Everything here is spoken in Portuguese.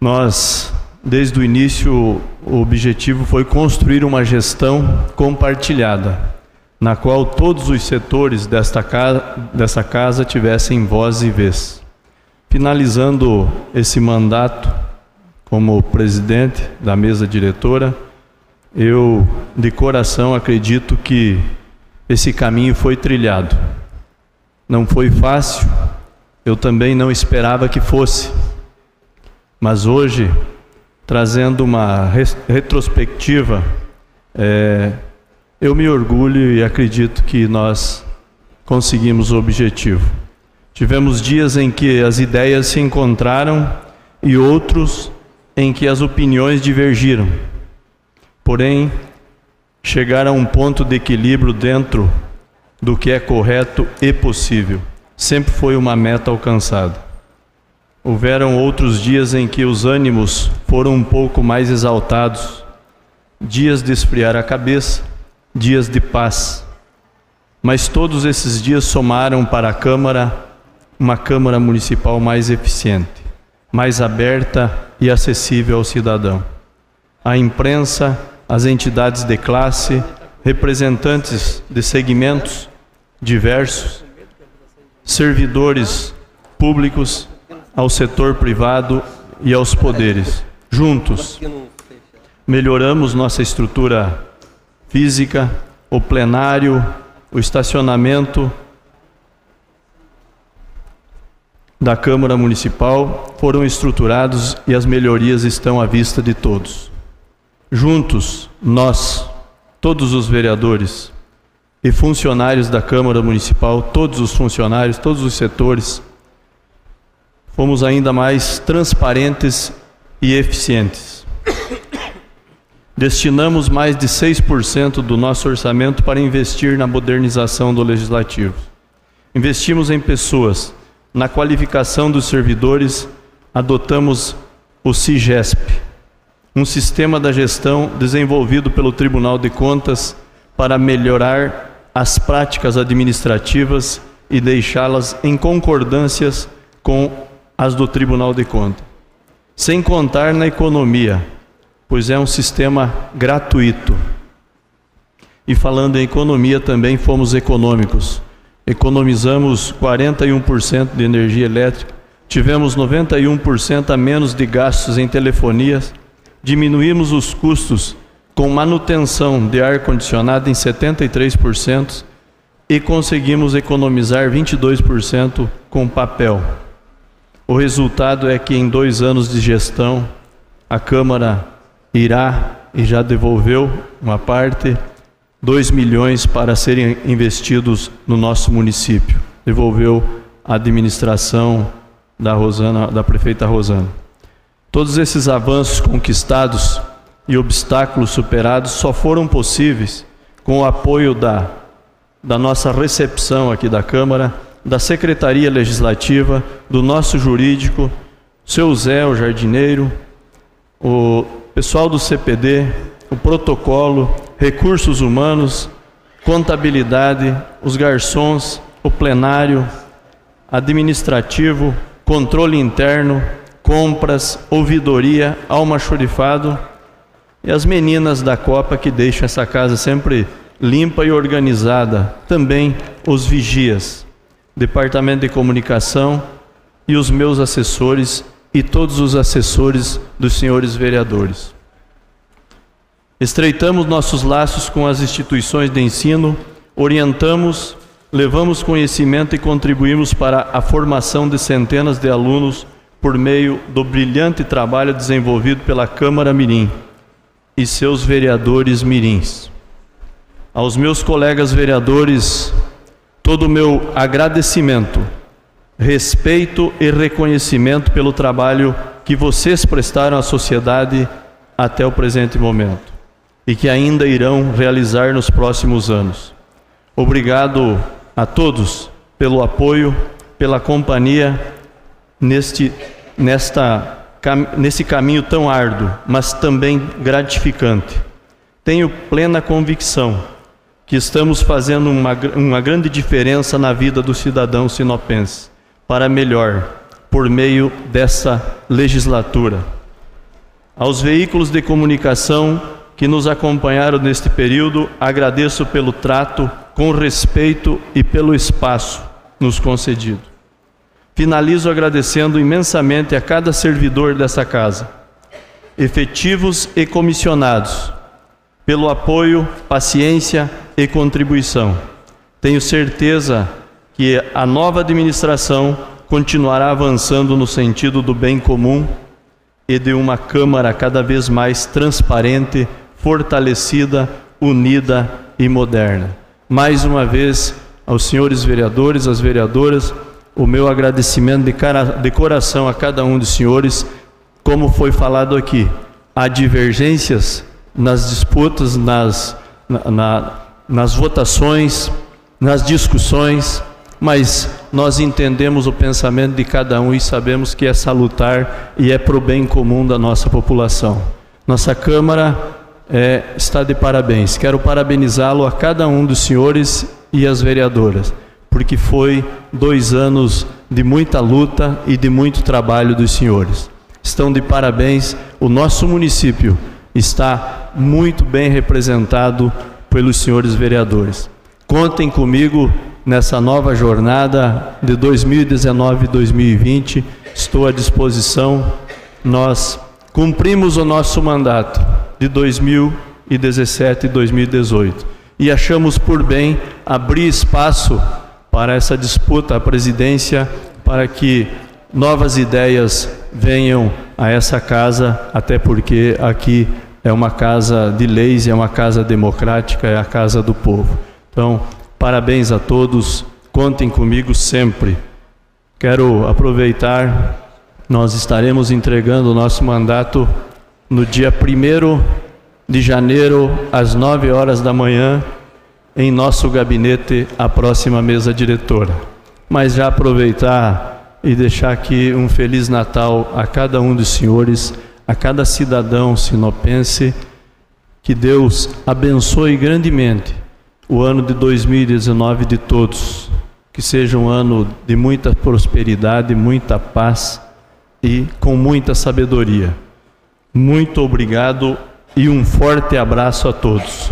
Nós, desde o início, o objetivo foi construir uma gestão compartilhada, na qual todos os setores desta casa, dessa casa tivessem voz e vez. Finalizando esse mandato como presidente da mesa diretora, eu de coração acredito que esse caminho foi trilhado. Não foi fácil, eu também não esperava que fosse. Mas hoje, trazendo uma retrospectiva, é, eu me orgulho e acredito que nós conseguimos o objetivo. Tivemos dias em que as ideias se encontraram e outros em que as opiniões divergiram. Porém, chegar a um ponto de equilíbrio dentro do que é correto e possível sempre foi uma meta alcançada. Houveram outros dias em que os ânimos foram um pouco mais exaltados, dias de esfriar a cabeça, dias de paz. Mas todos esses dias somaram para a Câmara uma Câmara Municipal mais eficiente, mais aberta e acessível ao cidadão. A imprensa, as entidades de classe, representantes de segmentos diversos, servidores públicos, ao setor privado e aos poderes. Juntos, melhoramos nossa estrutura física, o plenário, o estacionamento da Câmara Municipal foram estruturados e as melhorias estão à vista de todos. Juntos, nós, todos os vereadores, e funcionários da Câmara Municipal, todos os funcionários, todos os setores, fomos ainda mais transparentes e eficientes. Destinamos mais de 6% do nosso orçamento para investir na modernização do legislativo. Investimos em pessoas, na qualificação dos servidores, adotamos o CIGESP, um sistema da gestão desenvolvido pelo Tribunal de Contas para melhorar as práticas administrativas e deixá-las em concordâncias com as do Tribunal de Contas. Sem contar na economia, pois é um sistema gratuito. E falando em economia, também fomos econômicos. Economizamos 41% de energia elétrica, tivemos 91% a menos de gastos em telefonias, diminuímos os custos com manutenção de ar-condicionado em 73% e conseguimos economizar 22% com papel. O resultado é que em dois anos de gestão, a Câmara irá e já devolveu uma parte, 2 milhões para serem investidos no nosso município. Devolveu a administração da Rosana, da prefeita Rosana. Todos esses avanços conquistados e obstáculos superados só foram possíveis com o apoio da, da nossa recepção aqui da Câmara, da Secretaria Legislativa, do nosso jurídico, seu Zé, o jardineiro, o pessoal do CPD, o protocolo, recursos humanos, contabilidade, os garçons, o plenário, administrativo, controle interno, compras, ouvidoria, almoxorifado e as meninas da Copa que deixam essa casa sempre limpa e organizada. Também os vigias, Departamento de Comunicação e os meus assessores e todos os assessores dos senhores vereadores. Estreitamos nossos laços com as instituições de ensino, orientamos, levamos conhecimento e contribuímos para a formação de centenas de alunos por meio do brilhante trabalho desenvolvido pela Câmara Mirim e seus vereadores mirins. Aos meus colegas vereadores, todo o meu agradecimento, respeito e reconhecimento pelo trabalho que vocês prestaram à sociedade até o presente momento e que ainda irão realizar nos próximos anos. Obrigado a todos pelo apoio, pela companhia neste, nesta nesse caminho tão árduo, mas também gratificante. Tenho plena convicção que estamos fazendo uma, uma grande diferença na vida do cidadão sinopense, para melhor, por meio dessa legislatura. Aos veículos de comunicação que nos acompanharam neste período, agradeço pelo trato, com respeito e pelo espaço nos concedido. Finalizo agradecendo imensamente a cada servidor dessa casa, efetivos e comissionados, pelo apoio, paciência e contribuição. Tenho certeza que a nova administração continuará avançando no sentido do bem comum e de uma Câmara cada vez mais transparente, fortalecida, unida e moderna. Mais uma vez, aos senhores vereadores, às vereadoras, o meu agradecimento de, cara, de coração a cada um dos senhores, como foi falado aqui, há divergências nas disputas, nas, na, na, nas votações, nas discussões, mas nós entendemos o pensamento de cada um e sabemos que é salutar e é para o bem comum da nossa população. Nossa Câmara é, está de parabéns. Quero parabenizá-lo a cada um dos senhores e as vereadoras, porque foi dois anos de muita luta e de muito trabalho dos senhores. Estão de parabéns. O nosso município está muito bem representado pelos senhores vereadores. Contem comigo nessa nova jornada de 2019-2020. Estou à disposição. Nós cumprimos o nosso mandato de 2017 e 2018 e achamos por bem abrir espaço para essa disputa à presidência para que novas ideias venham a essa casa, até porque aqui é uma casa de leis, é uma casa democrática, é a casa do povo. Então, Parabéns a todos, contem comigo sempre. Quero aproveitar, nós estaremos entregando o nosso mandato no dia 1 de janeiro, às 9 horas da manhã, em nosso gabinete, a próxima mesa diretora. Mas já aproveitar e deixar aqui um Feliz Natal a cada um dos senhores, a cada cidadão sinopense, que Deus abençoe grandemente o ano de 2019 de todos. Que seja um ano de muita prosperidade, muita paz e com muita sabedoria. Muito obrigado e um forte abraço a todos.